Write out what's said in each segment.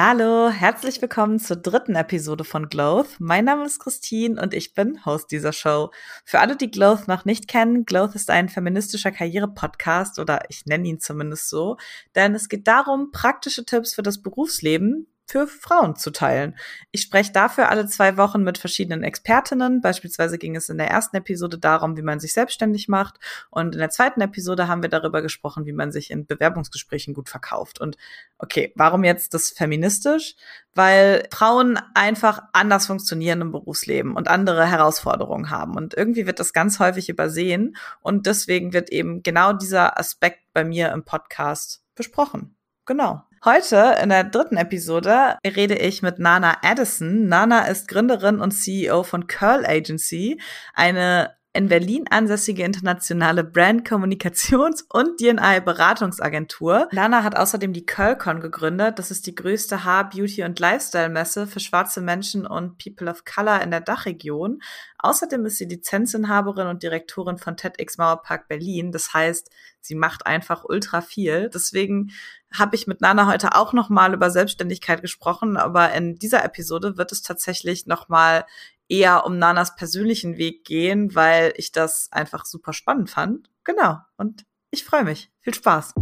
Hallo, herzlich willkommen zur dritten Episode von Gloth. Mein Name ist Christine und ich bin Host dieser Show. Für alle, die Gloth noch nicht kennen, Gloth ist ein feministischer Karriere-Podcast oder ich nenne ihn zumindest so, denn es geht darum, praktische Tipps für das Berufsleben für Frauen zu teilen. Ich spreche dafür alle zwei Wochen mit verschiedenen Expertinnen. Beispielsweise ging es in der ersten Episode darum, wie man sich selbstständig macht. Und in der zweiten Episode haben wir darüber gesprochen, wie man sich in Bewerbungsgesprächen gut verkauft. Und okay, warum jetzt das feministisch? Weil Frauen einfach anders funktionieren im Berufsleben und andere Herausforderungen haben. Und irgendwie wird das ganz häufig übersehen. Und deswegen wird eben genau dieser Aspekt bei mir im Podcast besprochen. Genau. Heute in der dritten Episode rede ich mit Nana Addison. Nana ist Gründerin und CEO von Curl Agency, eine in Berlin ansässige internationale Brand Kommunikations- und D&I Beratungsagentur. Nana hat außerdem die Curlcon gegründet. Das ist die größte Haar-, Beauty- und Lifestyle-Messe für schwarze Menschen und People of Color in der Dachregion. Außerdem ist sie Lizenzinhaberin und Direktorin von TEDx Mauerpark Berlin. Das heißt, sie macht einfach ultra viel. Deswegen habe ich mit Nana heute auch noch mal über Selbstständigkeit gesprochen, aber in dieser Episode wird es tatsächlich noch mal eher um Nanas persönlichen Weg gehen, weil ich das einfach super spannend fand. Genau. Und ich freue mich. Viel Spaß.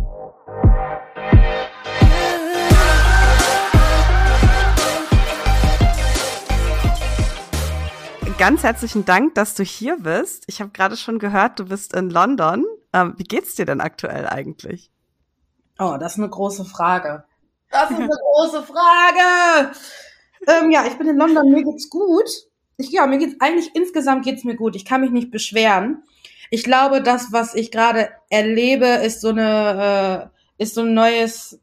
Ganz herzlichen Dank, dass du hier bist. Ich habe gerade schon gehört, du bist in London. Ähm, wie geht's dir denn aktuell eigentlich? Oh, das ist eine große Frage. Das ist eine große Frage. Ähm, ja, ich bin in London, mir geht's gut. Ich, ja, mir geht's eigentlich insgesamt geht's mir gut. Ich kann mich nicht beschweren. Ich glaube, das, was ich gerade erlebe, ist so eine, äh, ist so ein neues,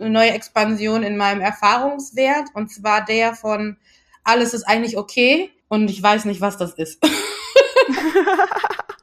eine neue Expansion in meinem Erfahrungswert. Und zwar der von alles ist eigentlich okay und ich weiß nicht, was das ist.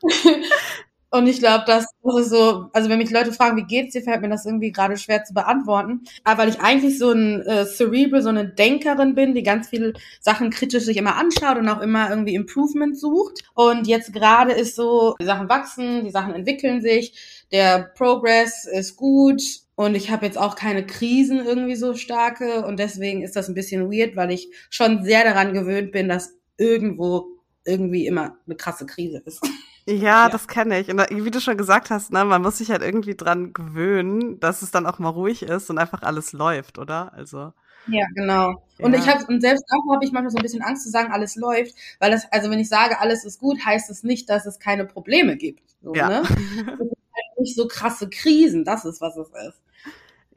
Und ich glaube, das, ist so, also wenn mich Leute fragen, wie geht's dir, fällt mir das irgendwie gerade schwer zu beantworten. Aber weil ich eigentlich so ein äh, Cerebral, so eine Denkerin bin, die ganz viele Sachen kritisch sich immer anschaut und auch immer irgendwie Improvement sucht. Und jetzt gerade ist so, die Sachen wachsen, die Sachen entwickeln sich, der Progress ist gut, und ich habe jetzt auch keine Krisen irgendwie so starke und deswegen ist das ein bisschen weird, weil ich schon sehr daran gewöhnt bin, dass irgendwo irgendwie immer eine krasse Krise ist. Ja, ja. das kenne ich. Und wie du schon gesagt hast, ne, man muss sich halt irgendwie dran gewöhnen, dass es dann auch mal ruhig ist und einfach alles läuft, oder? Also. Ja, genau. Und ja. ich habe und selbst auch habe ich manchmal so ein bisschen Angst zu sagen, alles läuft, weil das, also wenn ich sage, alles ist gut, heißt es nicht, dass es keine Probleme gibt. So, ja. ne? Halt nicht so krasse Krisen, das ist, was es ist.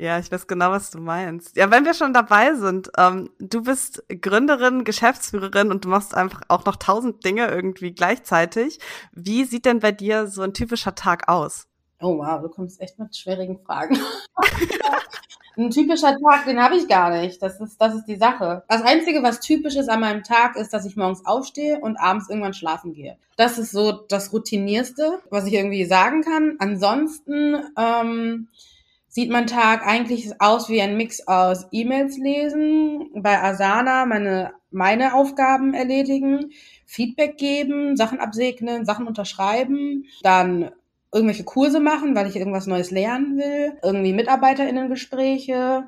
Ja, ich weiß genau, was du meinst. Ja, wenn wir schon dabei sind, ähm, du bist Gründerin, Geschäftsführerin und du machst einfach auch noch tausend Dinge irgendwie gleichzeitig. Wie sieht denn bei dir so ein typischer Tag aus? Oh wow, du kommst echt mit schwierigen Fragen. ein typischer Tag, den habe ich gar nicht. Das ist, das ist die Sache. Das Einzige, was typisch ist an meinem Tag, ist, dass ich morgens aufstehe und abends irgendwann schlafen gehe. Das ist so das Routinierste, was ich irgendwie sagen kann. Ansonsten ähm, sieht mein Tag eigentlich aus wie ein Mix aus E-Mails lesen, bei Asana meine, meine Aufgaben erledigen, Feedback geben, Sachen absegnen, Sachen unterschreiben, dann irgendwelche Kurse machen, weil ich irgendwas Neues lernen will, irgendwie MitarbeiterInnen-Gespräche,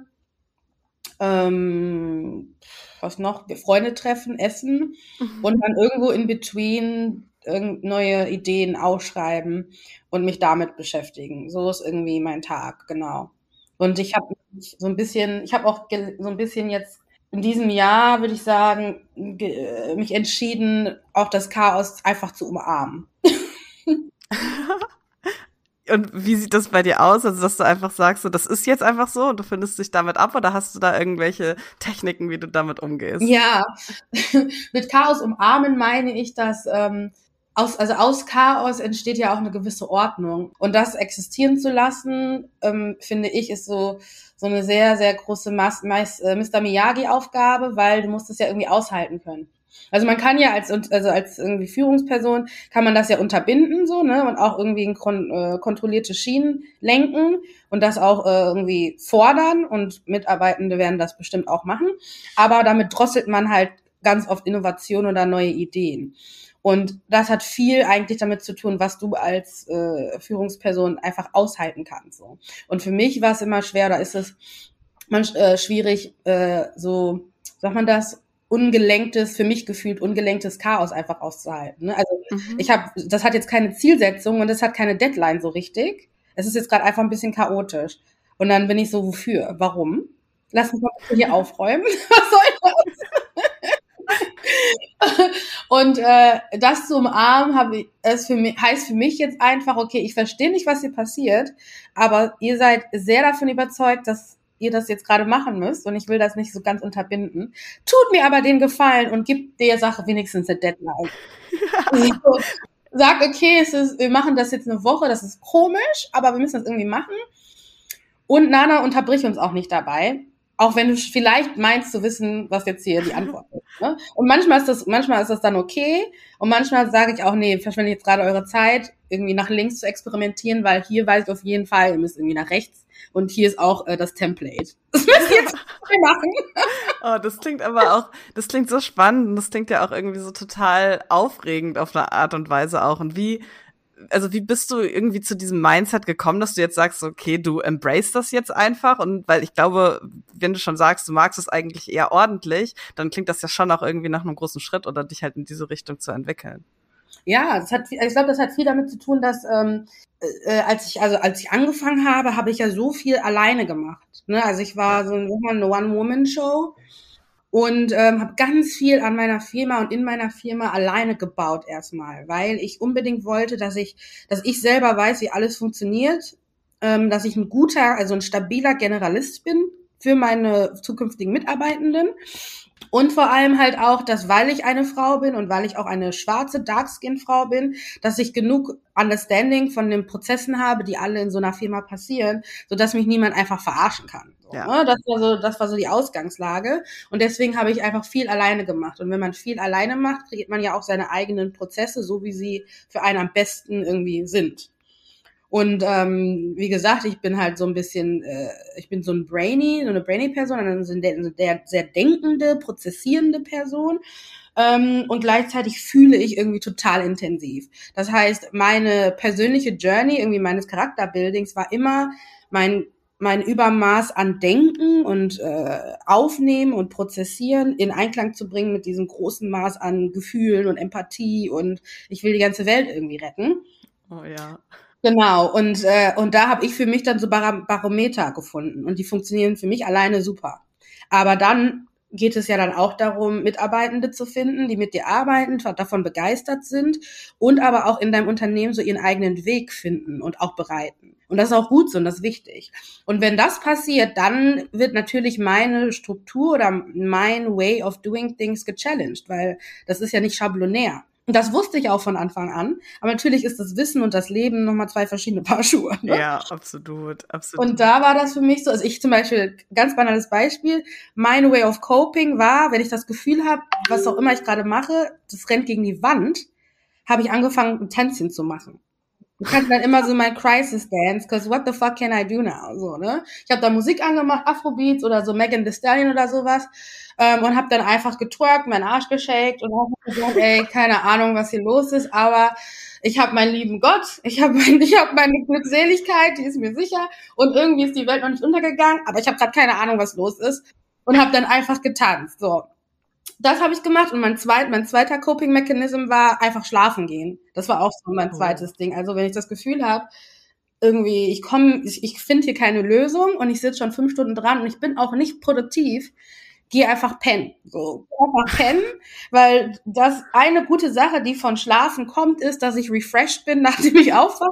ähm, was noch, Freunde treffen, essen mhm. und dann irgendwo in between neue Ideen ausschreiben und mich damit beschäftigen. So ist irgendwie mein Tag, genau. Und ich habe so ein bisschen, ich habe auch so ein bisschen jetzt in diesem Jahr, würde ich sagen, mich entschieden, auch das Chaos einfach zu umarmen. Und wie sieht das bei dir aus? Also, dass du einfach sagst, so, das ist jetzt einfach so und du findest dich damit ab oder hast du da irgendwelche Techniken, wie du damit umgehst? Ja, mit Chaos umarmen meine ich, dass ähm, aus, also aus Chaos entsteht ja auch eine gewisse Ordnung. Und das existieren zu lassen, ähm, finde ich, ist so, so eine sehr, sehr große Mas, Mas, äh, Mr. Miyagi-Aufgabe, weil du musst es ja irgendwie aushalten können. Also man kann ja als also als irgendwie Führungsperson kann man das ja unterbinden so ne und auch irgendwie in kon äh, kontrollierte Schienen lenken und das auch äh, irgendwie fordern und Mitarbeitende werden das bestimmt auch machen, aber damit drosselt man halt ganz oft Innovation oder neue Ideen. Und das hat viel eigentlich damit zu tun, was du als äh, Führungsperson einfach aushalten kannst. So. Und für mich war es immer schwer, da ist es man, äh, schwierig, äh, so, sagt man das, ungelenktes, für mich gefühlt ungelenktes Chaos einfach auszuhalten. Ne? Also mhm. ich habe, das hat jetzt keine Zielsetzung und es hat keine Deadline so richtig. Es ist jetzt gerade einfach ein bisschen chaotisch. Und dann bin ich so, wofür? Warum? Lass uns mal hier aufräumen. Was soll das? und äh, das zu umarmen habe es für mich, heißt für mich jetzt einfach, okay, ich verstehe nicht, was hier passiert, aber ihr seid sehr davon überzeugt, dass ihr das jetzt gerade machen müsst und ich will das nicht so ganz unterbinden. Tut mir aber den Gefallen und gibt der Sache wenigstens eine Deadline. so, sagt, okay, es ist, wir machen das jetzt eine Woche, das ist komisch, aber wir müssen das irgendwie machen. Und Nana, unterbrich uns auch nicht dabei. Auch wenn du vielleicht meinst zu wissen, was jetzt hier die Antwort ist. Ne? Und manchmal ist das, manchmal ist das dann okay. Und manchmal sage ich auch, nee, verschwende jetzt gerade eure Zeit, irgendwie nach links zu experimentieren, weil hier weiß ich auf jeden Fall, ihr müsst irgendwie nach rechts und hier ist auch äh, das Template. Das müssen wir jetzt machen. Oh, das klingt aber auch, das klingt so spannend und das klingt ja auch irgendwie so total aufregend auf eine Art und Weise auch. Und wie, also wie bist du irgendwie zu diesem Mindset gekommen, dass du jetzt sagst, okay, du embrace das jetzt einfach und weil ich glaube, wenn du schon sagst, du magst es eigentlich eher ordentlich, dann klingt das ja schon auch irgendwie nach einem großen Schritt oder dich halt in diese Richtung zu entwickeln. Ja, das hat, ich glaube, das hat viel damit zu tun, dass ähm, äh, äh, als ich also als ich angefangen habe, habe ich ja so viel alleine gemacht. Ne? Also ich war so eine One-Woman-Show und ähm, habe ganz viel an meiner Firma und in meiner Firma alleine gebaut erstmal, weil ich unbedingt wollte, dass ich, dass ich selber weiß, wie alles funktioniert, ähm, dass ich ein guter, also ein stabiler Generalist bin für meine zukünftigen Mitarbeitenden und vor allem halt auch, dass weil ich eine Frau bin und weil ich auch eine schwarze Darkskin-Frau bin, dass ich genug Understanding von den Prozessen habe, die alle in so einer Firma passieren, so dass mich niemand einfach verarschen kann. Ja. ne? Das war so, das war so die Ausgangslage. Und deswegen habe ich einfach viel alleine gemacht. Und wenn man viel alleine macht, kriegt man ja auch seine eigenen Prozesse, so wie sie für einen am besten irgendwie sind. Und ähm, wie gesagt, ich bin halt so ein bisschen, äh, ich bin so ein Brainy, so eine Brainy-Person, also eine sehr, sehr denkende, prozessierende Person. Ähm, und gleichzeitig fühle ich irgendwie total intensiv. Das heißt, meine persönliche Journey, irgendwie meines Charakterbuildings, war immer mein mein Übermaß an Denken und äh, Aufnehmen und Prozessieren in Einklang zu bringen mit diesem großen Maß an Gefühlen und Empathie und ich will die ganze Welt irgendwie retten. Oh ja. Genau, und, äh, und da habe ich für mich dann so Bar Barometer gefunden und die funktionieren für mich alleine super. Aber dann geht es ja dann auch darum, Mitarbeitende zu finden, die mit dir arbeiten, davon begeistert sind und aber auch in deinem Unternehmen so ihren eigenen Weg finden und auch bereiten. Und das ist auch gut so und das ist wichtig. Und wenn das passiert, dann wird natürlich meine Struktur oder mein Way of doing things gechallenged, weil das ist ja nicht schablonär. Und das wusste ich auch von Anfang an. Aber natürlich ist das Wissen und das Leben nochmal zwei verschiedene Paar Schuhe. Ne? Ja, absolut, absolut. Und da war das für mich so, also ich zum Beispiel, ganz banales Beispiel, mein Way of Coping war, wenn ich das Gefühl habe, was auch immer ich gerade mache, das rennt gegen die Wand, habe ich angefangen, ein Tänzchen zu machen. Ich kannte dann immer so mein Crisis Dance, cause what the fuck can I do now? So, ne? Ich habe da Musik angemacht, Afrobeats oder so Megan Thee Stallion oder sowas ähm, und habe dann einfach getwerkt, meinen Arsch geshakt und habe gesagt, ey, keine Ahnung, was hier los ist, aber ich habe meinen lieben Gott, ich habe mein, ich hab meine Glückseligkeit, die ist mir sicher und irgendwie ist die Welt noch nicht untergegangen, aber ich habe gerade keine Ahnung, was los ist und habe dann einfach getanzt. So, das habe ich gemacht und mein, zweit, mein zweiter Coping-Mechanism war einfach schlafen gehen. Das war auch so mein oh. zweites Ding. Also wenn ich das Gefühl habe, irgendwie, ich komme, ich, ich finde hier keine Lösung und ich sitze schon fünf Stunden dran und ich bin auch nicht produktiv, geh einfach pennen. So, einfach pennen, weil das eine gute Sache, die von Schlafen kommt, ist, dass ich refreshed bin, nachdem ich aufwache.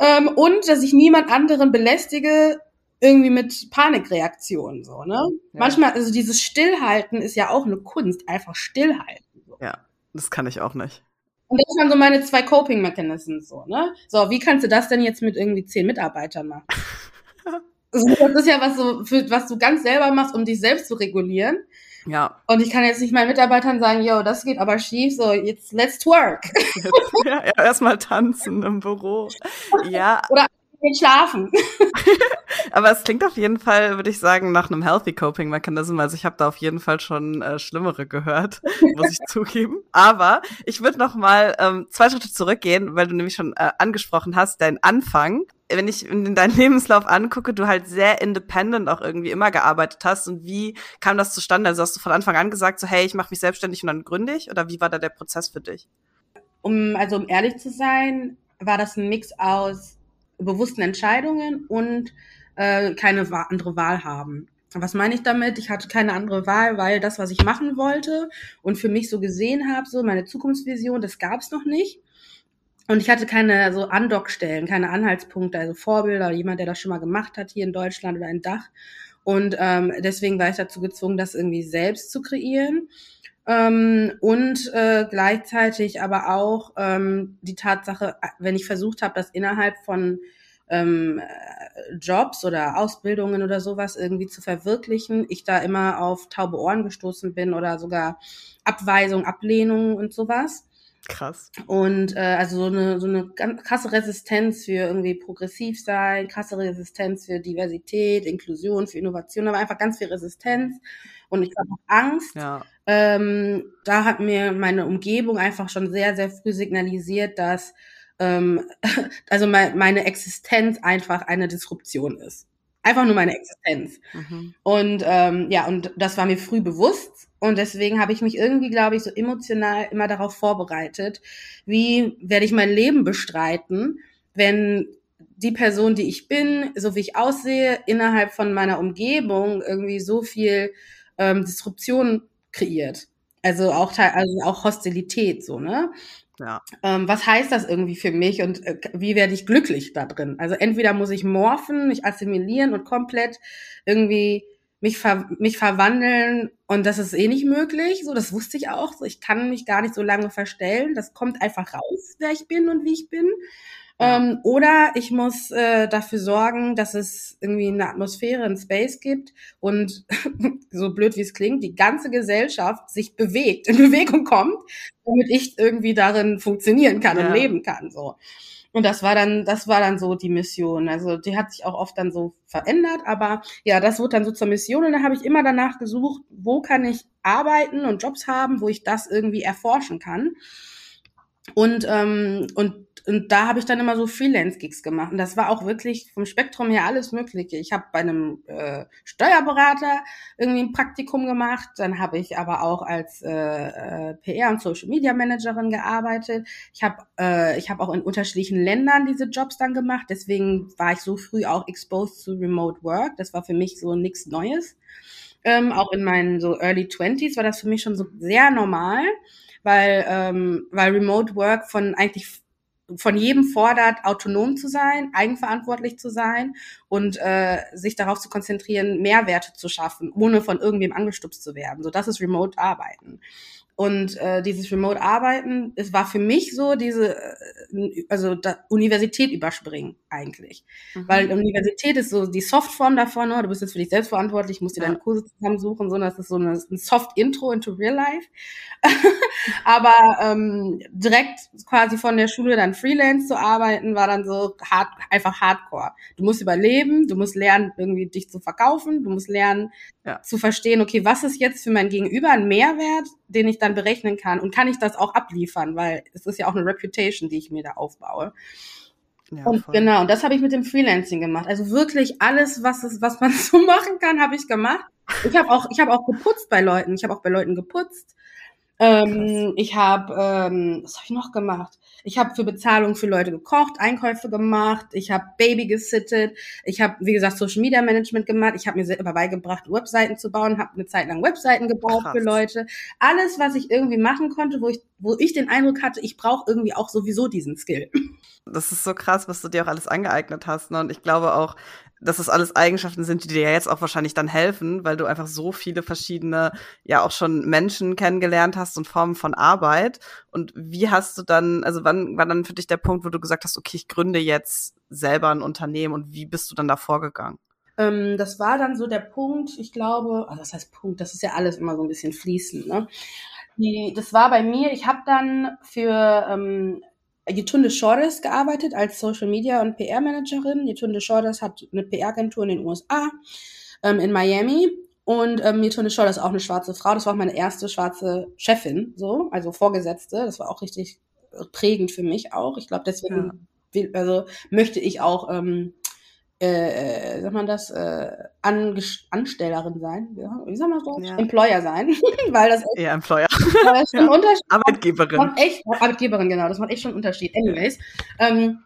Ähm, und dass ich niemand anderen belästige, irgendwie mit Panikreaktionen so, ne? Ja. Manchmal, also dieses Stillhalten ist ja auch eine Kunst, einfach stillhalten. So. Ja, das kann ich auch nicht. Und das waren so meine zwei Coping-Mechanismen so, ne? So, wie kannst du das denn jetzt mit irgendwie zehn Mitarbeitern machen? also, das ist ja was so, für, was du ganz selber machst, um dich selbst zu regulieren. Ja. Und ich kann jetzt nicht meinen Mitarbeitern sagen, yo, das geht aber schief, so jetzt let's work. ja, ja erstmal tanzen im Büro. Ja. Oder geht schlafen. Aber es klingt auf jeden Fall, würde ich sagen, nach einem Healthy Coping Mechanism. Also ich habe da auf jeden Fall schon äh, Schlimmere gehört, muss ich zugeben. Aber ich würde noch mal ähm, zwei Schritte zurückgehen, weil du nämlich schon äh, angesprochen hast, dein Anfang. Wenn ich in deinen Lebenslauf angucke, du halt sehr independent auch irgendwie immer gearbeitet hast. Und wie kam das zustande? Also hast du von Anfang an gesagt, so hey, ich mache mich selbstständig und dann gründe ich? Oder wie war da der Prozess für dich? Um, also um ehrlich zu sein, war das ein Mix aus bewussten Entscheidungen und äh, keine andere Wahl haben. Was meine ich damit? Ich hatte keine andere Wahl, weil das, was ich machen wollte und für mich so gesehen habe, so meine Zukunftsvision, das gab es noch nicht. Und ich hatte keine so Andockstellen, keine Anhaltspunkte, also Vorbilder jemand, der das schon mal gemacht hat hier in Deutschland oder ein Dach. Und ähm, deswegen war ich dazu gezwungen, das irgendwie selbst zu kreieren. Ähm, und äh, gleichzeitig aber auch ähm, die Tatsache, wenn ich versucht habe, das innerhalb von ähm, Jobs oder Ausbildungen oder sowas irgendwie zu verwirklichen, ich da immer auf taube Ohren gestoßen bin oder sogar Abweisung, Ablehnung und sowas. Krass. Und äh, also so eine, so eine ganz krasse Resistenz für irgendwie progressiv sein, krasse Resistenz für Diversität, Inklusion, für Innovation, aber einfach ganz viel Resistenz und ich habe Angst. Ja. Ähm, da hat mir meine Umgebung einfach schon sehr, sehr früh signalisiert, dass ähm, also mein, meine Existenz einfach eine Disruption ist. Einfach nur meine Existenz. Mhm. Und ähm, ja, und das war mir früh bewusst. Und deswegen habe ich mich irgendwie, glaube ich, so emotional immer darauf vorbereitet, wie werde ich mein Leben bestreiten, wenn die Person, die ich bin, so wie ich aussehe, innerhalb von meiner Umgebung irgendwie so viel ähm, Disruption kreiert. Also auch, also auch Hostilität, so, ne? Ja. Ähm, was heißt das irgendwie für mich und äh, wie werde ich glücklich da drin? Also entweder muss ich morphen, mich assimilieren und komplett irgendwie mich, ver mich verwandeln und das ist eh nicht möglich. So, das wusste ich auch. So, ich kann mich gar nicht so lange verstellen. Das kommt einfach raus, wer ich bin und wie ich bin. Ähm, oder ich muss äh, dafür sorgen, dass es irgendwie eine Atmosphäre, ein Space gibt und so blöd wie es klingt, die ganze Gesellschaft sich bewegt, in Bewegung kommt, damit ich irgendwie darin funktionieren kann ja. und leben kann. So. Und das war dann, das war dann so die Mission. Also die hat sich auch oft dann so verändert, aber ja, das wurde dann so zur Mission und dann habe ich immer danach gesucht, wo kann ich arbeiten und Jobs haben, wo ich das irgendwie erforschen kann. Und, ähm, und und da habe ich dann immer so Freelance-Gigs gemacht. Und das war auch wirklich vom Spektrum her alles Mögliche. Ich habe bei einem äh, Steuerberater irgendwie ein Praktikum gemacht. Dann habe ich aber auch als äh, äh PR- und Social-Media-Managerin gearbeitet. Ich habe äh, ich hab auch in unterschiedlichen Ländern diese Jobs dann gemacht. Deswegen war ich so früh auch exposed zu Remote Work. Das war für mich so nichts Neues. Ähm, auch in meinen so Early Twenties war das für mich schon so sehr normal, weil, ähm, weil Remote Work von eigentlich von jedem fordert, autonom zu sein, eigenverantwortlich zu sein und äh, sich darauf zu konzentrieren, Mehrwerte zu schaffen, ohne von irgendwem angestupst zu werden. So, das ist Remote-Arbeiten. Und äh, dieses Remote-Arbeiten, es war für mich so diese, äh, also da, Universität überspringen eigentlich. Mhm. Weil Universität ist so die Softform davon, ne? du bist jetzt für dich selbst verantwortlich, musst dir ja. deine Kurse zusammensuchen, sondern das ist so eine, ein Soft-Intro into Real Life. Aber ähm, direkt quasi von der Schule dann Freelance zu arbeiten, war dann so hart, einfach Hardcore. Du musst überleben, du musst lernen, irgendwie dich zu verkaufen, du musst lernen ja. zu verstehen, okay, was ist jetzt für mein Gegenüber ein Mehrwert, den ich dann berechnen kann und kann ich das auch abliefern, weil es ist ja auch eine Reputation, die ich mir da aufbaue. Ja, und voll. genau, und das habe ich mit dem Freelancing gemacht. Also wirklich alles, was es, was man so machen kann, habe ich gemacht. Ich habe auch, ich habe auch geputzt bei Leuten. Ich habe auch bei Leuten geputzt. Ähm, ich habe, ähm, was habe ich noch gemacht? Ich habe für Bezahlung für Leute gekocht, Einkäufe gemacht, ich habe Baby gesittet, ich habe, wie gesagt, Social Media Management gemacht, ich habe mir selber beigebracht, Webseiten zu bauen, habe eine Zeit lang Webseiten gebaut Krass. für Leute. Alles, was ich irgendwie machen konnte, wo ich, wo ich den Eindruck hatte, ich brauche irgendwie auch sowieso diesen Skill. Das ist so krass, was du dir auch alles angeeignet hast. Ne? Und ich glaube auch, dass das alles Eigenschaften sind, die dir ja jetzt auch wahrscheinlich dann helfen, weil du einfach so viele verschiedene, ja auch schon Menschen kennengelernt hast und Formen von Arbeit. Und wie hast du dann, also wann war dann für dich der Punkt, wo du gesagt hast, okay, ich gründe jetzt selber ein Unternehmen und wie bist du dann da vorgegangen? Ähm, das war dann so der Punkt, ich glaube, also das heißt Punkt, das ist ja alles immer so ein bisschen fließend, ne? Die, das war bei mir, ich habe dann für ähm, Yetunde Shores gearbeitet als Social Media und PR Managerin. Yetunde Shores hat eine PR-Agentur in den USA, ähm, in Miami. Und ähm, Yetunde Shores ist auch eine schwarze Frau. Das war auch meine erste schwarze Chefin, so, also Vorgesetzte. Das war auch richtig prägend für mich auch. Ich glaube, deswegen ja. also möchte ich auch ähm, äh, sagt man das, äh, Anstellerin sein, wie sagt man das? Ja. Employer sein, weil das echt, ja, Employer. Das ja. Unterschied Arbeitgeberin. Echt, Arbeitgeberin, genau, das macht echt schon einen Unterschied. Anyways, ähm,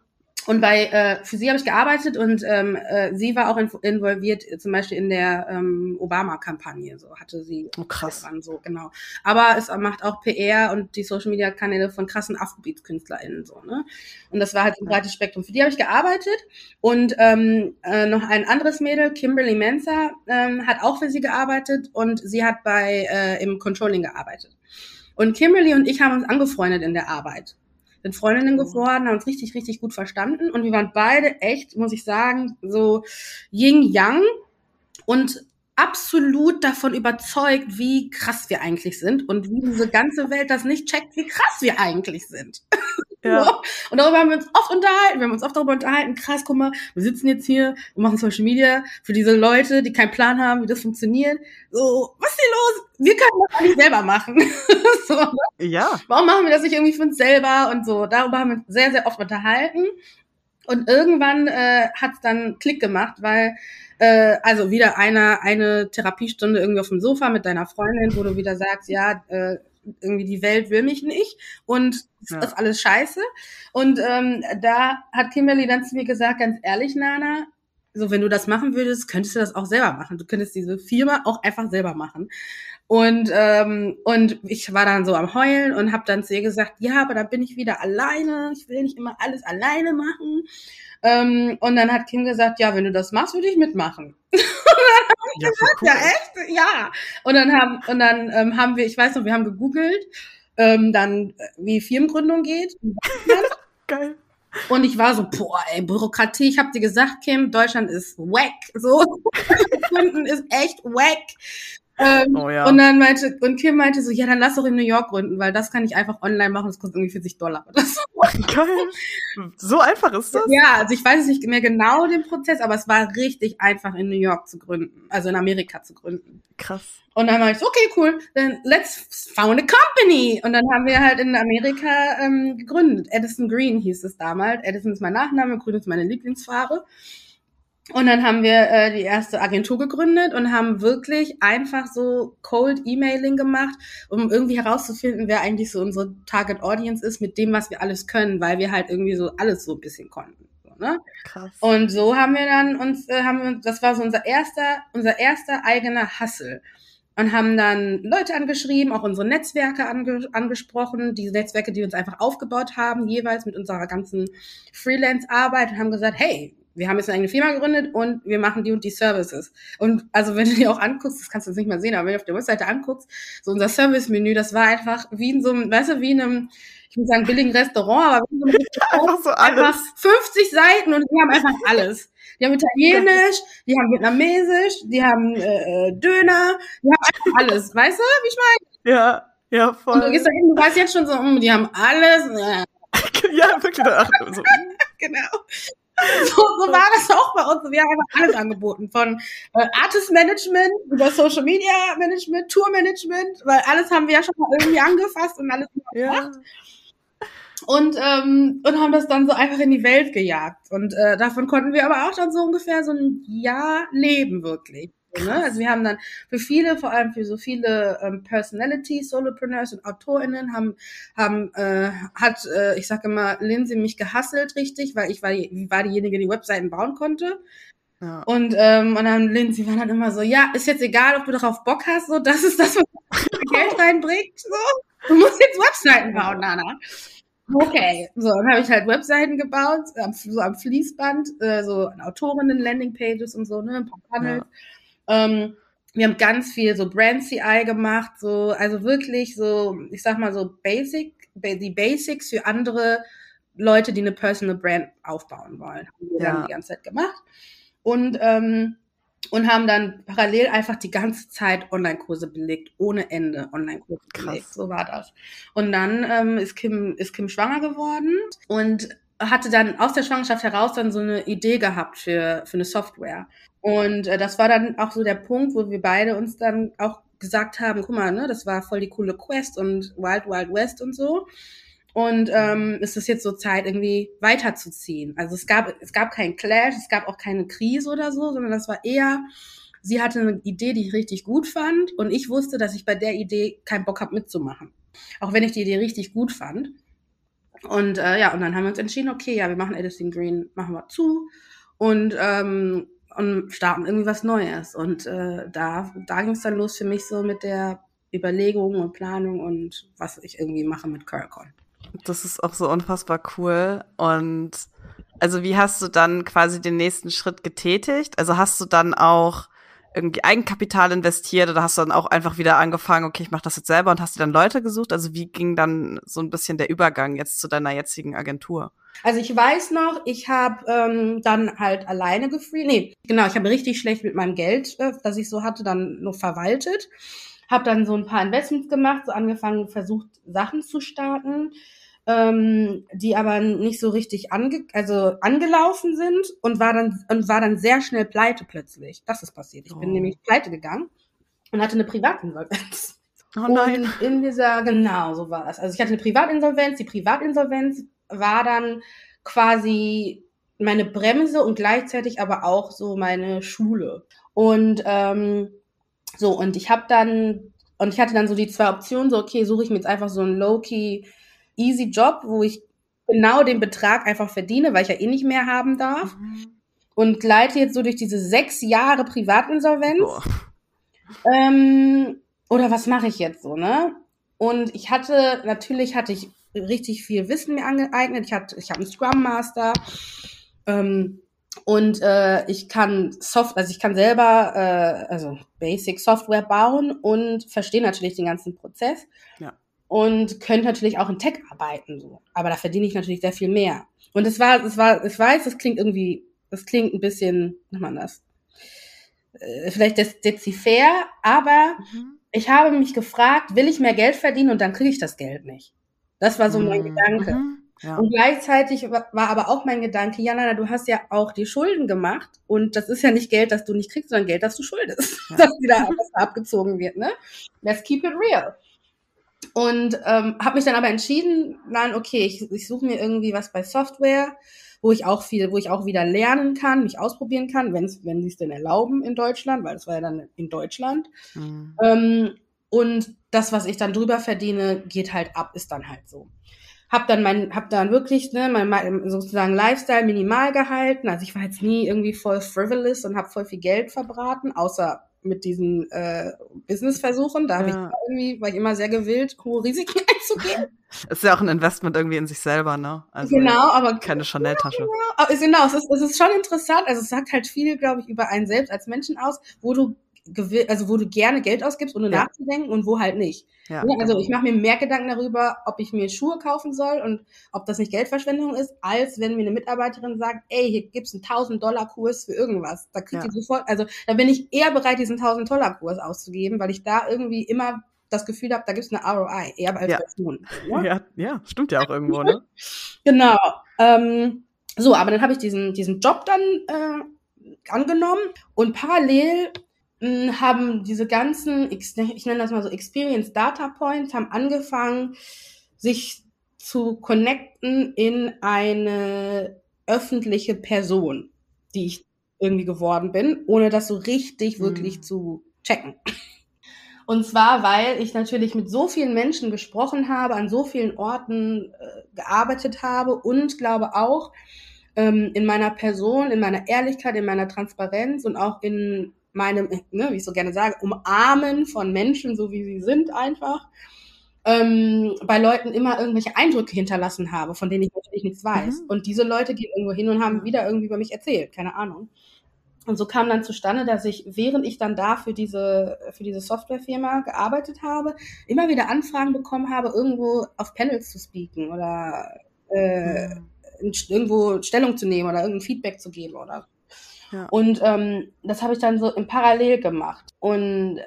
und bei äh, für sie habe ich gearbeitet und ähm, äh, sie war auch in, involviert äh, zum Beispiel in der ähm, Obama-Kampagne. So hatte sie oh, krass. Dran, so genau. Aber es macht auch PR und die Social Media Kanäle von krassen Afrobeats-KünstlerInnen so ne. Und das war halt ein breites Spektrum. Für die habe ich gearbeitet und ähm, äh, noch ein anderes Mädel, Kimberly Mensa, ähm, hat auch für sie gearbeitet und sie hat bei äh, im Controlling gearbeitet. Und Kimberly und ich haben uns angefreundet in der Arbeit sind Freundinnen mhm. geworden, haben uns richtig, richtig gut verstanden und wir waren beide echt, muss ich sagen, so Yin-Yang und absolut davon überzeugt, wie krass wir eigentlich sind und wie diese ganze Welt das nicht checkt, wie krass wir eigentlich sind. Ja. Und darüber haben wir uns oft unterhalten. Wir haben uns oft darüber unterhalten, krass, guck mal, wir sitzen jetzt hier und machen Social Media für diese Leute, die keinen Plan haben, wie das funktioniert. So, was ist hier los? Wir können das nicht selber machen. so, ne? Ja. Warum machen wir das nicht irgendwie für uns selber und so? Darüber haben wir uns sehr, sehr oft unterhalten. Und irgendwann äh, hat es dann Klick gemacht, weil äh, also wieder einer eine Therapiestunde irgendwie auf dem Sofa mit deiner Freundin, wo du wieder sagst, ja, äh, irgendwie die Welt will mich nicht und ja. ist alles scheiße. Und ähm, da hat Kimberly dann zu mir gesagt, ganz ehrlich, Nana, so wenn du das machen würdest, könntest du das auch selber machen. Du könntest diese Firma auch einfach selber machen. Und ähm, und ich war dann so am heulen und habe dann zu ihr gesagt, ja, aber dann bin ich wieder alleine. Ich will nicht immer alles alleine machen. Ähm, und dann hat Kim gesagt, ja, wenn du das machst, würde ich mitmachen. ja, gesagt, cool. ja, echt? Ja. Und dann haben, und dann ähm, haben wir, ich weiß noch, wir haben gegoogelt, ähm, dann äh, wie Firmengründung geht. Geil. Und ich war so, boah, ey, Bürokratie. Ich habe dir gesagt, Kim, Deutschland ist wack. So, Gründen ist echt wack. Ähm, oh, ja. Und dann meinte, und Kim meinte so, ja, dann lass doch in New York gründen, weil das kann ich einfach online machen, das kostet irgendwie 40 Dollar. Geil. So einfach ist das? Ja, also ich weiß nicht mehr genau den Prozess, aber es war richtig einfach in New York zu gründen, also in Amerika zu gründen. Krass. Und dann war ich so, okay, cool, dann let's found a company. Und dann haben wir halt in Amerika ähm, gegründet. Edison Green hieß es damals. Edison ist mein Nachname, Green ist meine Lieblingsfarbe. Und dann haben wir äh, die erste Agentur gegründet und haben wirklich einfach so Cold Emailing gemacht, um irgendwie herauszufinden, wer eigentlich so unsere Target Audience ist mit dem, was wir alles können, weil wir halt irgendwie so alles so ein bisschen konnten. So, ne? Krass. Und so haben wir dann uns, äh, haben wir, das war so unser erster, unser erster eigener Hustle und haben dann Leute angeschrieben, auch unsere Netzwerke ange angesprochen, diese Netzwerke, die wir uns einfach aufgebaut haben, jeweils mit unserer ganzen Freelance-Arbeit und haben gesagt, hey, wir haben jetzt eine eigene Firma gegründet und wir machen die und die Services. Und also wenn du dir auch anguckst, das kannst du jetzt nicht mehr sehen, aber wenn du auf der Webseite anguckst, so unser Service-Menü, das war einfach wie in so einem, weißt du, wie in einem, ich würde sagen, billigen Restaurant, aber wie in so einem einfach so alles. Einfach 50 Seiten und die haben einfach alles. Die haben Italienisch, die haben Vietnamesisch, die haben äh, äh, Döner, die haben einfach alles. Weißt du, wie ich meine? Ja, ja, voll. Und du gehst da hin, du weißt jetzt schon so, mm, die haben alles. ja, wirklich. Ach, so. genau. So, so war das auch bei uns. Wir haben einfach alles angeboten. Von äh, Artist Management über Social Media Management, Tour Management, weil alles haben wir ja schon mal irgendwie angefasst und alles gemacht. Ja. Und, ähm, und haben das dann so einfach in die Welt gejagt. Und äh, davon konnten wir aber auch dann so ungefähr so ein Jahr leben, wirklich. Ne? Also wir haben dann für viele, vor allem für so viele ähm, Personalities, Solopreneurs und AutorInnen haben, haben äh, hat, äh, ich sage immer, Lindsay mich gehasselt richtig, weil ich war, war diejenige, die Webseiten bauen konnte. Ja. Und, ähm, und dann Lindsay war dann immer so, ja, ist jetzt egal, ob du darauf Bock hast, so, das ist das, was Geld reinbringt, so. Du musst jetzt Webseiten bauen, Nana. Okay, so, dann habe ich halt Webseiten gebaut, so am Fließband, äh, so Autorinnen, Landingpages und so, ne, ein paar Panels. Ja. Ähm, wir haben ganz viel so Brand CI gemacht, so, also wirklich so, ich sag mal so Basic, die Basics für andere Leute, die eine Personal Brand aufbauen wollen. Haben wir ja. dann die ganze Zeit gemacht. Und, ähm, und haben dann parallel einfach die ganze Zeit Online-Kurse belegt, ohne Ende Online-Kurse belegt. So war das. Und dann ähm, ist Kim ist Kim schwanger geworden und hatte dann aus der Schwangerschaft heraus dann so eine Idee gehabt für für eine Software. Und äh, das war dann auch so der Punkt, wo wir beide uns dann auch gesagt haben, guck mal, ne, das war voll die coole Quest und Wild Wild West und so. Und ähm, ist es jetzt so Zeit, irgendwie weiterzuziehen. Also es gab, es gab keinen Clash, es gab auch keine Krise oder so, sondern das war eher, sie hatte eine Idee, die ich richtig gut fand und ich wusste, dass ich bei der Idee keinen Bock habe mitzumachen. Auch wenn ich die Idee richtig gut fand. Und äh, ja, und dann haben wir uns entschieden, okay, ja, wir machen Edison Green, machen wir zu und, ähm, und starten irgendwie was Neues. Und äh, da, da ging es dann los für mich so mit der Überlegung und Planung und was ich irgendwie mache mit Curlcon. Das ist auch so unfassbar cool. Und also wie hast du dann quasi den nächsten Schritt getätigt? Also hast du dann auch irgendwie Eigenkapital investiert oder hast du dann auch einfach wieder angefangen, okay, ich mache das jetzt selber und hast du dann Leute gesucht? Also wie ging dann so ein bisschen der Übergang jetzt zu deiner jetzigen Agentur? Also ich weiß noch, ich habe ähm, dann halt alleine gefree, nee, genau, ich habe richtig schlecht mit meinem Geld, äh, das ich so hatte, dann noch verwaltet. Habe dann so ein paar Investments gemacht, so angefangen, versucht Sachen zu starten ähm, die aber nicht so richtig ange also angelaufen sind und war dann und war dann sehr schnell pleite plötzlich. Das ist passiert. Ich oh. bin nämlich pleite gegangen und hatte eine Privatinsolvenz. Oh nein. Und in dieser, genau, so war das. Also ich hatte eine Privatinsolvenz. Die Privatinsolvenz war dann quasi meine Bremse und gleichzeitig aber auch so meine Schule. Und ähm, so, und ich habe dann, und ich hatte dann so die zwei Optionen, so, okay, suche ich mir jetzt einfach so einen Low-Key easy Job, wo ich genau den Betrag einfach verdiene, weil ich ja eh nicht mehr haben darf. Mhm. Und gleite jetzt so durch diese sechs Jahre Privatinsolvenz. Ähm, oder was mache ich jetzt so, ne? Und ich hatte, natürlich hatte ich richtig viel Wissen mir angeeignet. Ich hatte, ich habe einen Scrum Master. Ähm, und äh, ich kann Soft, also ich kann selber äh, also Basic Software bauen und verstehe natürlich den ganzen Prozess. Ja und könnte natürlich auch in Tech arbeiten, so. Aber da verdiene ich natürlich sehr viel mehr. Und es war, es war, ich weiß, das klingt irgendwie, das klingt ein bisschen, wie man das, äh, vielleicht das dezifer, aber mhm. ich habe mich gefragt, will ich mehr Geld verdienen und dann kriege ich das Geld nicht. Das war so mein mhm. Gedanke. Mhm. Ja. Und gleichzeitig war aber auch mein Gedanke, Jana, du hast ja auch die Schulden gemacht und das ist ja nicht Geld, das du nicht kriegst, sondern Geld, das du schuldest, ja. das wieder abgezogen wird, ne? Let's keep it real. Und ähm, habe mich dann aber entschieden, nein, okay, ich, ich suche mir irgendwie was bei Software, wo ich auch viel, wo ich auch wieder lernen kann, mich ausprobieren kann, wenn's, wenn sie es denn erlauben in Deutschland, weil das war ja dann in Deutschland. Mhm. Ähm, und das, was ich dann drüber verdiene, geht halt ab, ist dann halt so. Hab dann mein, hab dann wirklich ne, mein, sozusagen Lifestyle minimal gehalten. Also ich war jetzt nie irgendwie voll frivolous und habe voll viel Geld verbraten, außer mit diesen äh, Business-Versuchen. Da ja. ich irgendwie, war ich immer sehr gewillt, hohe Risiken einzugehen. Ist ja auch ein Investment irgendwie in sich selber, ne? Also genau, aber keine Chanel-Tasche. Genau, genau es, ist, es ist schon interessant. Also es sagt halt viel, glaube ich, über einen selbst als Menschen aus, wo du also wo du gerne Geld ausgibst, ohne ja. nachzudenken und wo halt nicht. Ja, ne, also ich mache mir mehr Gedanken darüber, ob ich mir Schuhe kaufen soll und ob das nicht Geldverschwendung ist, als wenn mir eine Mitarbeiterin sagt, ey, hier gibt's einen 1000 Dollar Kurs für irgendwas. Da kriegt ja. ihr sofort, also da bin ich eher bereit, diesen 1000 Dollar Kurs auszugeben, weil ich da irgendwie immer das Gefühl habe, da gibt's eine ROI, eher als ja. Person. Ne? Ja, ja, stimmt ja auch irgendwo, ne? genau. Ähm, so, aber dann habe ich diesen, diesen Job dann äh, angenommen und parallel haben diese ganzen, ich nenne das mal so Experience Data Points, haben angefangen, sich zu connecten in eine öffentliche Person, die ich irgendwie geworden bin, ohne das so richtig mhm. wirklich zu checken. Und zwar, weil ich natürlich mit so vielen Menschen gesprochen habe, an so vielen Orten äh, gearbeitet habe und glaube auch ähm, in meiner Person, in meiner Ehrlichkeit, in meiner Transparenz und auch in meinem, ne, wie ich so gerne sage, Umarmen von Menschen, so wie sie sind einfach, ähm, bei Leuten immer irgendwelche Eindrücke hinterlassen habe, von denen ich natürlich nichts weiß. Mhm. Und diese Leute gehen irgendwo hin und haben wieder irgendwie über mich erzählt, keine Ahnung. Und so kam dann zustande, dass ich, während ich dann da für diese, für diese Softwarefirma gearbeitet habe, immer wieder Anfragen bekommen habe, irgendwo auf Panels zu speaken oder äh, mhm. irgendwo Stellung zu nehmen oder irgendein Feedback zu geben oder Ja. Und ähm, das habe ich dann so im Parallel gemacht. Und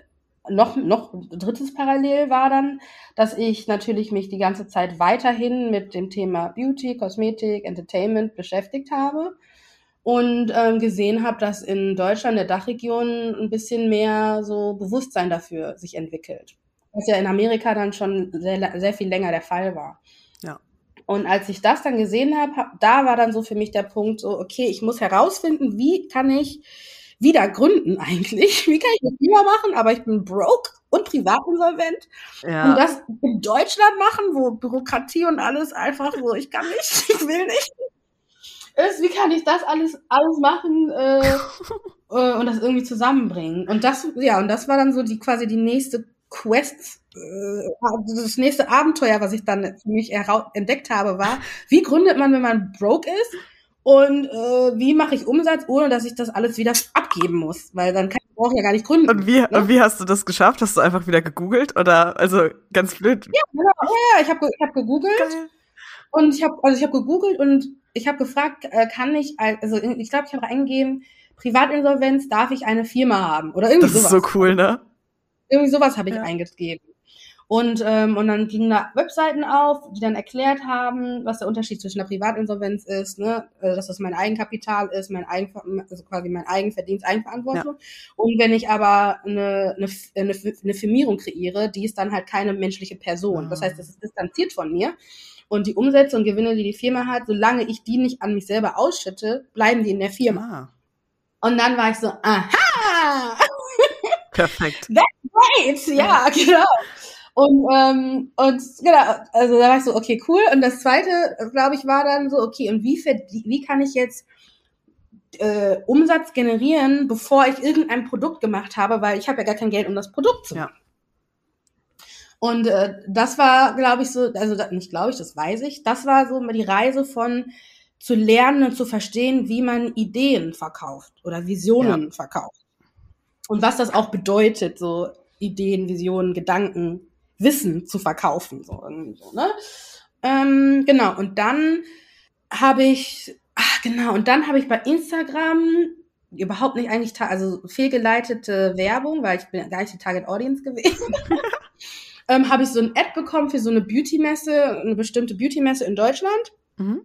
noch, noch drittes Parallel war dann, dass ich natürlich mich die ganze Zeit weiterhin mit dem Thema Beauty, Kosmetik, Entertainment beschäftigt habe und ähm, gesehen habe, dass in Deutschland, der Dachregion, ein bisschen mehr so Bewusstsein dafür sich entwickelt. Was ja in Amerika dann schon sehr, sehr viel länger der Fall war. Und als ich das dann gesehen habe, hab, da war dann so für mich der Punkt so, okay, ich muss herausfinden, wie kann ich wieder gründen eigentlich? Wie kann ich das immer machen? Aber ich bin broke und privatinsolvent. Ja. Und das in Deutschland machen, wo Bürokratie und alles einfach so, ich kann nicht, ich will nicht ist, wie kann ich das alles, alles machen äh, äh, und das irgendwie zusammenbringen? Und das, ja, und das war dann so die quasi die nächste Quest, äh, das nächste Abenteuer, was ich dann für mich entdeckt habe, war, wie gründet man, wenn man broke ist? Und äh, wie mache ich Umsatz, ohne dass ich das alles wieder abgeben muss? Weil dann kann ich auch ja gar nicht gründen. Und wie, ne? und wie hast du das geschafft? Hast du einfach wieder gegoogelt? Oder also ganz blöd? Ja, genau. ja, ja ich habe ich hab gegoogelt. Geil. Und ich habe also ich habe gegoogelt und ich habe gefragt, äh, kann ich, also ich glaube, ich habe eingegeben, Privatinsolvenz, darf ich eine Firma haben? Oder irgendwie das sowas. Das ist so cool, ne? Irgendwie sowas habe ich ja. eingegeben. Und, ähm, und dann gingen da Webseiten auf, die dann erklärt haben, was der Unterschied zwischen einer Privatinsolvenz ist, ne? Also, dass das mein Eigenkapital ist, mein Eigen, also quasi mein Eigenverdienst, Eigenverantwortung. Ja. Und wenn ich aber eine, eine, eine, eine Firmierung kreiere, die ist dann halt keine menschliche Person. Das heißt, das ist distanziert von mir. Und die Umsätze und Gewinne, die die Firma hat, solange ich die nicht an mich selber ausschütte, bleiben die in der Firma. Ah. Und dann war ich so, aha! Perfekt. That's great! Ja, genau. Und, ähm, und genau, also da war ich so, okay, cool. Und das zweite, glaube ich, war dann so, okay, und wie, wie kann ich jetzt äh, Umsatz generieren, bevor ich irgendein Produkt gemacht habe, weil ich habe ja gar kein Geld, um das Produkt zu machen. Ja. Und äh, das war, glaube ich, so, also nicht glaube ich, das weiß ich, das war so die Reise von zu lernen und zu verstehen, wie man Ideen verkauft oder Visionen ja. verkauft. Und was das auch bedeutet, so Ideen, Visionen, Gedanken, Wissen zu verkaufen. So, so ne? Ähm, genau, und dann habe ich, ach genau, und dann habe ich bei Instagram überhaupt nicht eigentlich, also fehlgeleitete Werbung, weil ich bin gar nicht die Target Audience gewesen. ähm, habe ich so ein Ad bekommen für so eine Beauty-Messe, eine bestimmte Beauty-Messe in Deutschland. Mhm.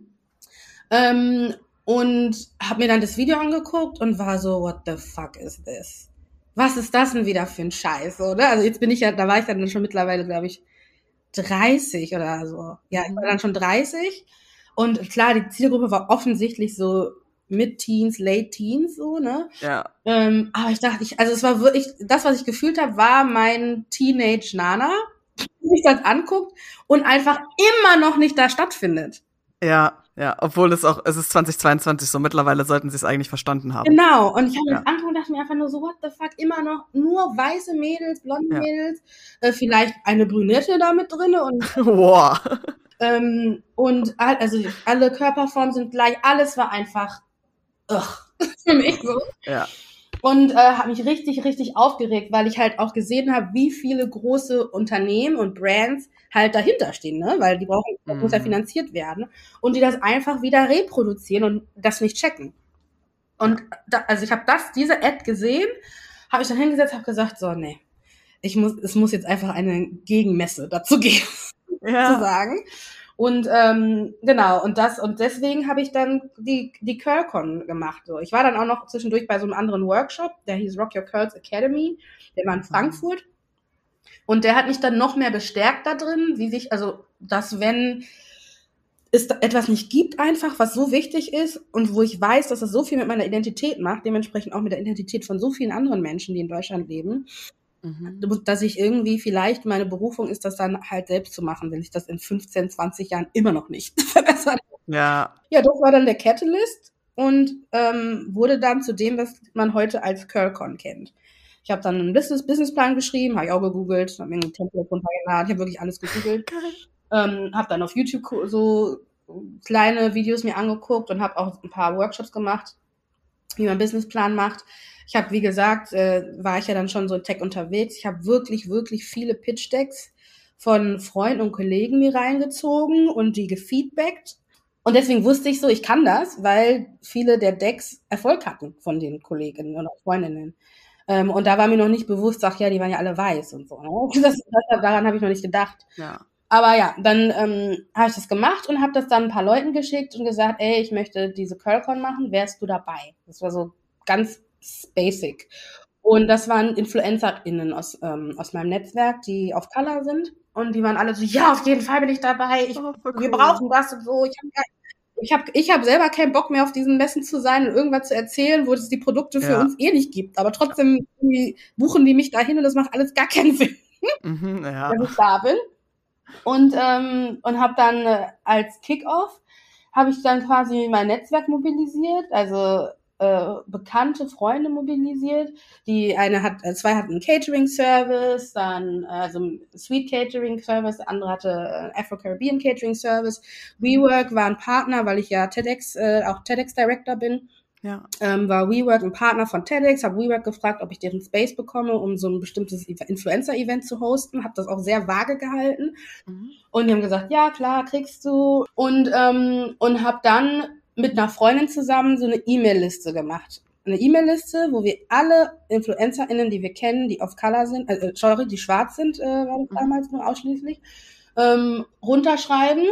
Ähm, und habe mir dann das Video angeguckt und war so, what the fuck is this? Was ist das denn wieder für ein Scheiß, oder? Also jetzt bin ich ja, da war ich dann schon mittlerweile, glaube ich, 30 oder so. Ja, ich war dann schon 30. Und klar, die Zielgruppe war offensichtlich so Mid-Teens, Late-Teens, so, ne? Ja. Ähm, aber ich dachte, ich, also es war wirklich, das, was ich gefühlt habe, war mein Teenage-Nana, die sich das anguckt und einfach immer noch nicht da stattfindet. Ja, ja, obwohl es auch, es ist 2022, so mittlerweile sollten sie es eigentlich verstanden haben. Genau, und ich habe ja. angeguckt und dachte mir einfach nur so, what the fuck, immer noch nur weiße Mädels, blonde ja. Mädels, äh, vielleicht eine Brünette da mit drinne und wow. ähm, und all, also alle Körperformen sind gleich, alles war einfach ugh, für mich so. Ja. Und äh, habe mich richtig, richtig aufgeregt, weil ich halt auch gesehen habe, wie viele große Unternehmen und Brands halt dahinter stehen, ne? Weil die brauchen, mhm. muss ja finanziert werden. Und die das einfach wieder reproduzieren und das nicht checken. Und da, also ich habe das, diese Ad gesehen, habe ich dann hingesetzt, habe gesagt, so, nee, ich muss, es muss jetzt einfach eine Gegenmesse dazu geben, ja. zu sagen. Und ähm, genau, und das, und deswegen habe ich dann die, die Curlcon gemacht. So. Ich war dann auch noch zwischendurch bei so einem anderen Workshop, der hieß Rock Your Curls Academy, der war in mhm. Frankfurt. Und der hat mich dann noch mehr bestärkt da drin, wie sich, also, dass wenn es etwas nicht gibt einfach, was so wichtig ist und wo ich weiß, dass es so viel mit meiner Identität macht, dementsprechend auch mit der Identität von so vielen anderen Menschen, die in Deutschland leben, Mhm. Dass ich irgendwie vielleicht meine Berufung ist, das dann halt selbst zu machen, wenn ich das in 15, 20 Jahren immer noch nicht verbessert Ja. Ja, das war dann der Catalyst und ähm, wurde dann zu dem, was man heute als Curlcon kennt. Ich habe dann einen Business Businessplan geschrieben, habe ich auch gegoogelt, habe mir ein Template runtergeladen, ich habe wirklich alles gegoogelt. ähm, habe dann auf YouTube so kleine Videos mir angeguckt und habe auch ein paar Workshops gemacht, wie man Businessplan macht. Ich habe, wie gesagt, äh, war ich ja dann schon so Tech unterwegs. Ich habe wirklich, wirklich viele Pitch-Decks von Freunden und Kollegen mir reingezogen und die gefeedbackt. Und deswegen wusste ich so, ich kann das, weil viele der Decks Erfolg hatten von den Kolleginnen oder Freundinnen. Ähm, und da war mir noch nicht bewusst, ach ja, die waren ja alle weiß und so. Ne? Das, das, daran habe ich noch nicht gedacht. Ja. Aber ja, dann ähm, habe ich das gemacht und habe das dann ein paar Leuten geschickt und gesagt, ey, ich möchte diese Curlcon machen, wärst du dabei? Das war so ganz basic. Und das waren InfluencerInnen aus, ähm, aus meinem Netzwerk, die auf Color sind. Und die waren alle so, ja, auf jeden Fall bin ich dabei. Ich, oh, cool. Wir brauchen das und so. Ich habe ich hab, ich hab selber keinen Bock mehr auf diesen Messen zu sein und irgendwas zu erzählen, wo es die Produkte für ja. uns eh nicht gibt. Aber trotzdem buchen die mich dahin und das macht alles gar keinen Sinn, mhm, ja. dass ich da bin. Und, ähm, und habe dann äh, als Kickoff habe ich dann quasi mein Netzwerk mobilisiert, also äh, bekannte Freunde mobilisiert. Die eine hat, äh, zwei hatten einen Catering-Service, dann äh, also Sweet Catering-Service, der andere hatte äh, Afro-Caribbean Catering-Service. WeWork war ein Partner, weil ich ja TEDx, äh, auch TEDx-Director bin. Ja. Ähm, war WeWork ein Partner von TEDx, habe WeWork gefragt, ob ich deren Space bekomme, um so ein bestimmtes Influencer-Event zu hosten, habe das auch sehr vage gehalten mhm. und die haben gesagt, ja klar, kriegst du und ähm, und habe dann mit einer Freundin zusammen so eine E-Mail-Liste gemacht. Eine E-Mail-Liste, wo wir alle InfluencerInnen, die wir kennen, die auf Color sind, äh, sorry, die schwarz sind, äh, war das mhm. damals nur ausschließlich, ähm, runterschreiben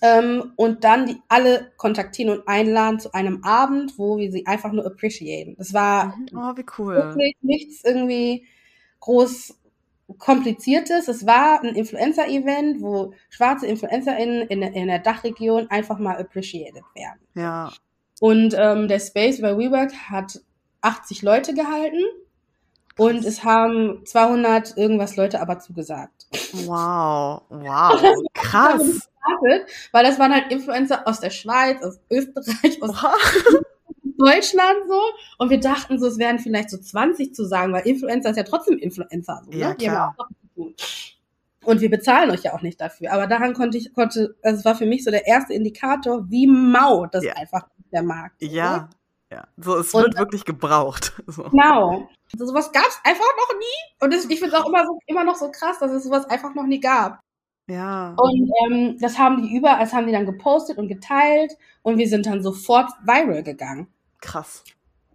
ähm, und dann die alle kontaktieren und einladen zu einem Abend, wo wir sie einfach nur appreciaten. Das war mhm. oh, wie cool. wirklich nichts irgendwie groß kompliziertes. Es war ein Influencer-Event, wo schwarze InfluencerInnen in, in der Dachregion einfach mal appreciated werden. Ja. Und ähm, der Space bei WeWork hat 80 Leute gehalten und es haben 200 irgendwas Leute aber zugesagt. Wow, wow, krass. Weil das waren halt Influencer aus der Schweiz, aus Österreich, aus Deutschland so. Und wir dachten so, es wären vielleicht so 20 zu sagen, weil Influencer ist ja trotzdem Influencer. So, ja, ne? klar. Und wir bezahlen euch ja auch nicht dafür. Aber daran konnte ich, konnte, also es war für mich so der erste Indikator, wie mau das ja. einfach der Markt ist. Ja, ne? ja. So, es wird und, wirklich gebraucht. So. Genau. Also, sowas gab es einfach noch nie. Und das, ich finde es auch immer, so, immer noch so krass, dass es sowas einfach noch nie gab. Ja. Und ähm, das haben die überall, das haben die dann gepostet und geteilt und wir sind dann sofort viral gegangen. Krass.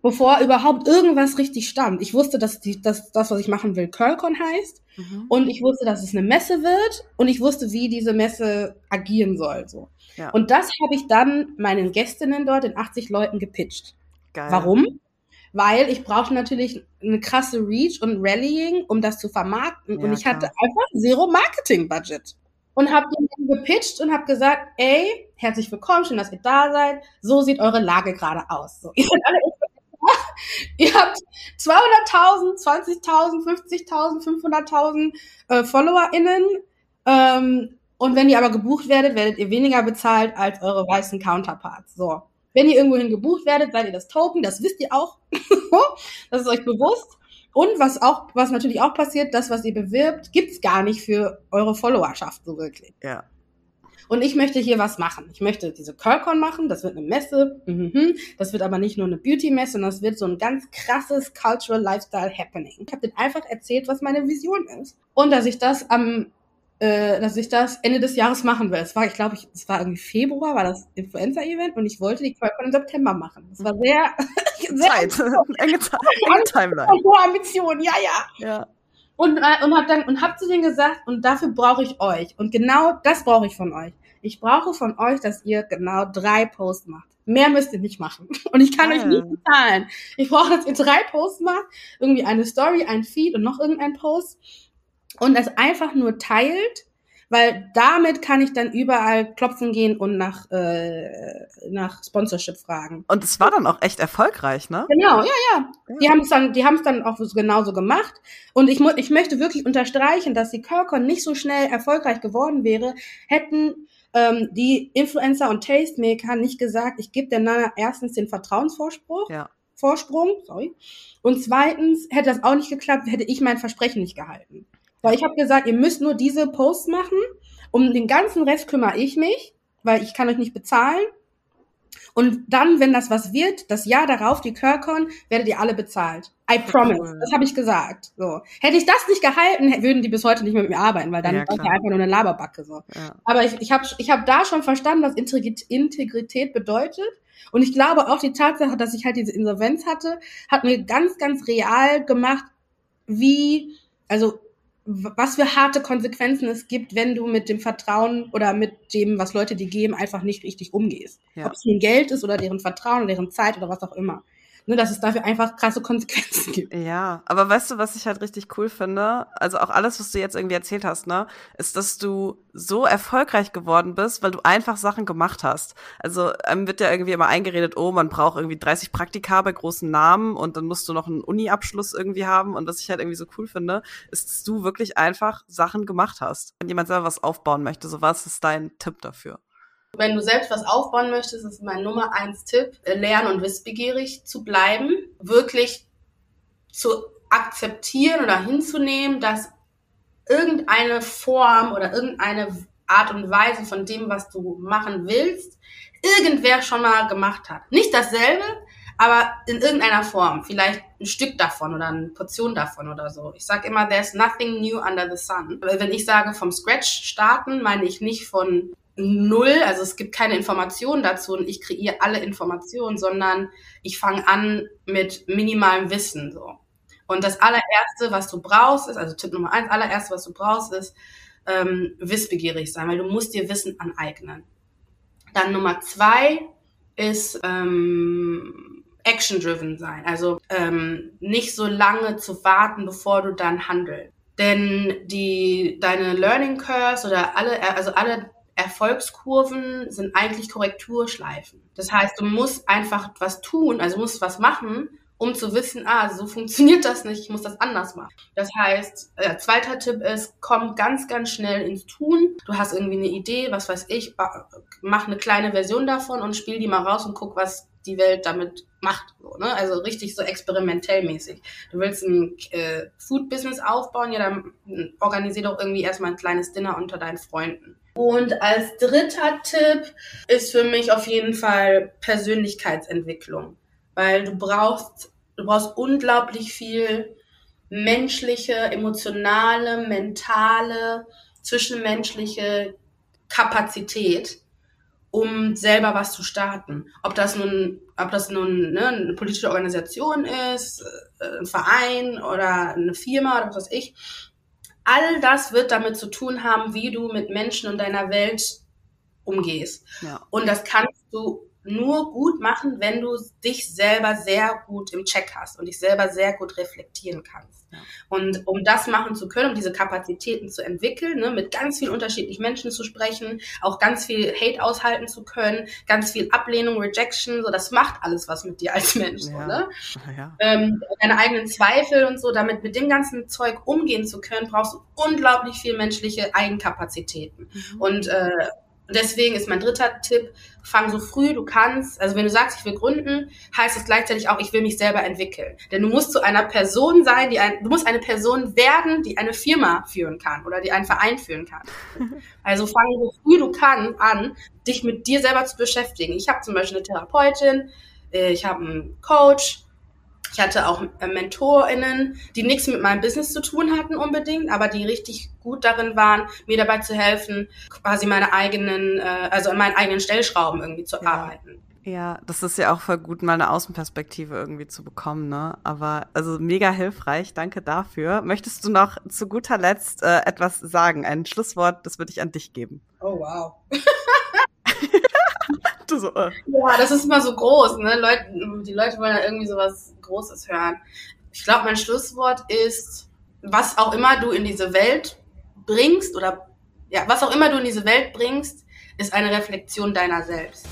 Bevor überhaupt irgendwas richtig stand. Ich wusste, dass, die, dass das, was ich machen will, Curlcon heißt. Mhm. Und ich wusste, dass es eine Messe wird. Und ich wusste, wie diese Messe agieren soll. So. Ja. Und das habe ich dann meinen Gästinnen dort in 80 Leuten gepitcht. Geil. Warum? Weil ich brauchte natürlich eine krasse Reach und Rallying, um das zu vermarkten. Ja, und ich klar. hatte einfach Zero Marketing Budget und habe den gepitcht und habe gesagt, ey, herzlich willkommen, schön, dass ihr da seid. So sieht eure Lage gerade aus. So, ihr, ihr habt 200.000, 20.000, 50.000, 500.000 äh, FollowerInnen. Ähm, und wenn ihr aber gebucht werdet, werdet ihr weniger bezahlt als eure weißen Counterparts. So. Wenn ihr irgendwohin gebucht werdet, seid ihr das Token, das wisst ihr auch. das ist euch bewusst. Und was auch, was natürlich auch passiert, das, was ihr bewirbt, gibt's gar nicht für eure Followerschaft so wirklich. Ja. Und ich möchte hier was machen. Ich möchte diese Curlcon machen, das wird eine Messe, mhm. das wird aber nicht nur eine Beauty-Messe, sondern das wird so ein ganz krasses Cultural Lifestyle Happening. Ich habe denen einfach erzählt, was meine Vision ist. Und dass ich das am äh, dass ich das Ende des Jahres machen will. Es war, ich glaube, es war irgendwie Februar, war das Influencer-Event und ich wollte die Qualcon im September machen. Das war sehr, sehr Zeit, enge, Zeit, enge Timeline. Hohe Ambition, ja, ja. Ja. Und, äh, und hab dann und hab zu denen gesagt, und dafür brauche ich euch. Und genau das brauche ich von euch. Ich brauche von euch, dass ihr genau drei Posts macht. Mehr müsst ihr nicht machen. Und ich kann ah, euch nicht bezahlen. Ich brauche, dass ihr drei Posts macht. Irgendwie eine Story, ein Feed und noch irgendein Post und das einfach nur teilt, weil damit kann ich dann überall klopfen gehen und nach, äh, nach Sponsorship fragen. Und es war dann auch echt erfolgreich, ne? Genau, ja, ja. ja. Die haben es dann, die haben es dann auch genauso gemacht. Und ich, ich möchte wirklich unterstreichen, dass die Curlcon nicht so schnell erfolgreich geworden wäre, hätten ähm, die Influencer und Tastemaker nicht gesagt, ich gebe der Nana erstens den Vertrauensvorsprung. Ja. Vorsprung, sorry. Und zweitens hätte das auch nicht geklappt, hätte ich mein Versprechen nicht gehalten. Weil ich habe gesagt, ihr müsst nur diese Posts machen. Um den ganzen Rest kümmere ich mich, weil ich kann euch nicht bezahlen. Und dann, wenn das was wird, das Jahr darauf, die Curcon, werdet ihr alle bezahlt. I promise. Das habe ich gesagt. So. Hätte ich das nicht gehalten, würden die bis heute nicht mehr mit mir arbeiten, weil dann ja, war ich einfach nur eine Laberbacke. So. Ja. Aber ich, ich habe ich hab da schon verstanden, was Integrität bedeutet. Und ich glaube auch die Tatsache, dass ich halt diese Insolvenz hatte, hat mir ganz, ganz real gemacht, wie, also was für harte Konsequenzen es gibt, wenn du mit dem Vertrauen oder mit dem, was Leute dir geben, einfach nicht richtig umgehst. Ja. Ob es nun Geld ist oder deren Vertrauen, deren Zeit oder was auch immer ne, dass es dafür einfach krasse Konsequenzen gibt. Ja, aber weißt du, was ich halt richtig cool finde? Also auch alles, was du jetzt irgendwie erzählt hast, ne, ist, dass du so erfolgreich geworden bist, weil du einfach Sachen gemacht hast. Also einem wird ja irgendwie immer eingeredet, oh, man braucht irgendwie 30 Praktika bei großen Namen und dann musst du noch einen Uni-Abschluss irgendwie haben. Und was ich halt irgendwie so cool finde, ist, dass du wirklich einfach Sachen gemacht hast. Wenn jemand selber was aufbauen möchte, so was ist dein Tipp dafür? Wenn du selbst was aufbauen möchtest, ist mein Nummer eins Tipp, lernen und wissbegierig zu bleiben, wirklich zu akzeptieren oder hinzunehmen, dass irgendeine Form oder irgendeine Art und Weise von dem, was du machen willst, irgendwer schon mal gemacht hat. Nicht dasselbe, aber in irgendeiner Form. Vielleicht ein Stück davon oder eine Portion davon oder so. Ich sage immer, there's nothing new under the sun. Wenn ich sage vom Scratch starten, meine ich nicht von null, also es gibt keine Informationen dazu und ich kreiere alle Informationen, sondern ich fange an mit minimalem Wissen so. Und das allererste, was du brauchst, ist, also Tipp Nummer eins, allererste, was du brauchst, ist ähm, wissbegierig sein, weil du musst dir Wissen aneignen. Dann Nummer zwei ist ähm, action-driven sein, also ähm, nicht so lange zu warten, bevor du dann handelst. Denn die, deine Learning Curves oder alle, also alle Erfolgskurven sind eigentlich Korrekturschleifen. Das heißt, du musst einfach was tun, also musst was machen, um zu wissen, ah, so funktioniert das nicht, ich muss das anders machen. Das heißt, äh, zweiter Tipp ist, komm ganz, ganz schnell ins Tun. Du hast irgendwie eine Idee, was weiß ich, mach eine kleine Version davon und spiel die mal raus und guck, was die Welt damit macht. So, ne? Also richtig so experimentell mäßig. Du willst ein äh, Food-Business aufbauen, ja, dann organisier doch irgendwie erstmal ein kleines Dinner unter deinen Freunden. Und als dritter Tipp ist für mich auf jeden Fall Persönlichkeitsentwicklung, weil du brauchst, du brauchst unglaublich viel menschliche, emotionale, mentale, zwischenmenschliche Kapazität, um selber was zu starten. Ob das nun, ob das nun ne, eine politische Organisation ist, äh, ein Verein oder eine Firma oder was weiß ich all das wird damit zu tun haben, wie du mit Menschen und deiner Welt umgehst. Ja. Und das kannst du nur gut machen, wenn du dich selber sehr gut im Check hast und dich selber sehr gut reflektieren kannst. Ja. Und um das machen zu können, um diese Kapazitäten zu entwickeln, ne, mit ganz vielen unterschiedlichen Menschen zu sprechen, auch ganz viel Hate aushalten zu können, ganz viel Ablehnung, Rejection, so das macht alles was mit dir als Mensch. Ja. So, ne? ja. ähm, deine eigenen Zweifel und so, damit mit dem ganzen Zeug umgehen zu können, brauchst du unglaublich viel menschliche Eigenkapazitäten. Mhm. Und äh, und deswegen ist mein dritter Tipp, fang so früh du kannst. Also wenn du sagst, ich will gründen, heißt das gleichzeitig auch, ich will mich selber entwickeln. Denn du musst zu einer Person sein, die ein, du musst eine Person werden, die eine Firma führen kann oder die einen Verein führen kann. Also fang so früh du kannst an, dich mit dir selber zu beschäftigen. Ich habe zum Beispiel eine Therapeutin, äh, ich habe einen Coach, ich hatte auch äh, MentorInnen, die nichts mit meinem Business zu tun hatten unbedingt, aber die richtig gut darin waren, mir dabei zu helfen, quasi meine eigenen, äh, also an meinen eigenen Stellschrauben irgendwie zu ja. arbeiten. Ja, das ist ja auch voll gut, mal eine Außenperspektive irgendwie zu bekommen, ne? Aber also mega hilfreich, danke dafür. Möchtest du noch zu guter Letzt äh, etwas sagen? Ein Schlusswort, das würde ich an dich geben. Oh wow. so, äh. Ja, das ist immer so groß, ne? Leute, die Leute wollen ja irgendwie sowas Großes hören. Ich glaube, mein Schlusswort ist, was auch immer du in diese Welt bringst oder ja, was auch immer du in diese Welt bringst, ist eine Reflexion deiner selbst.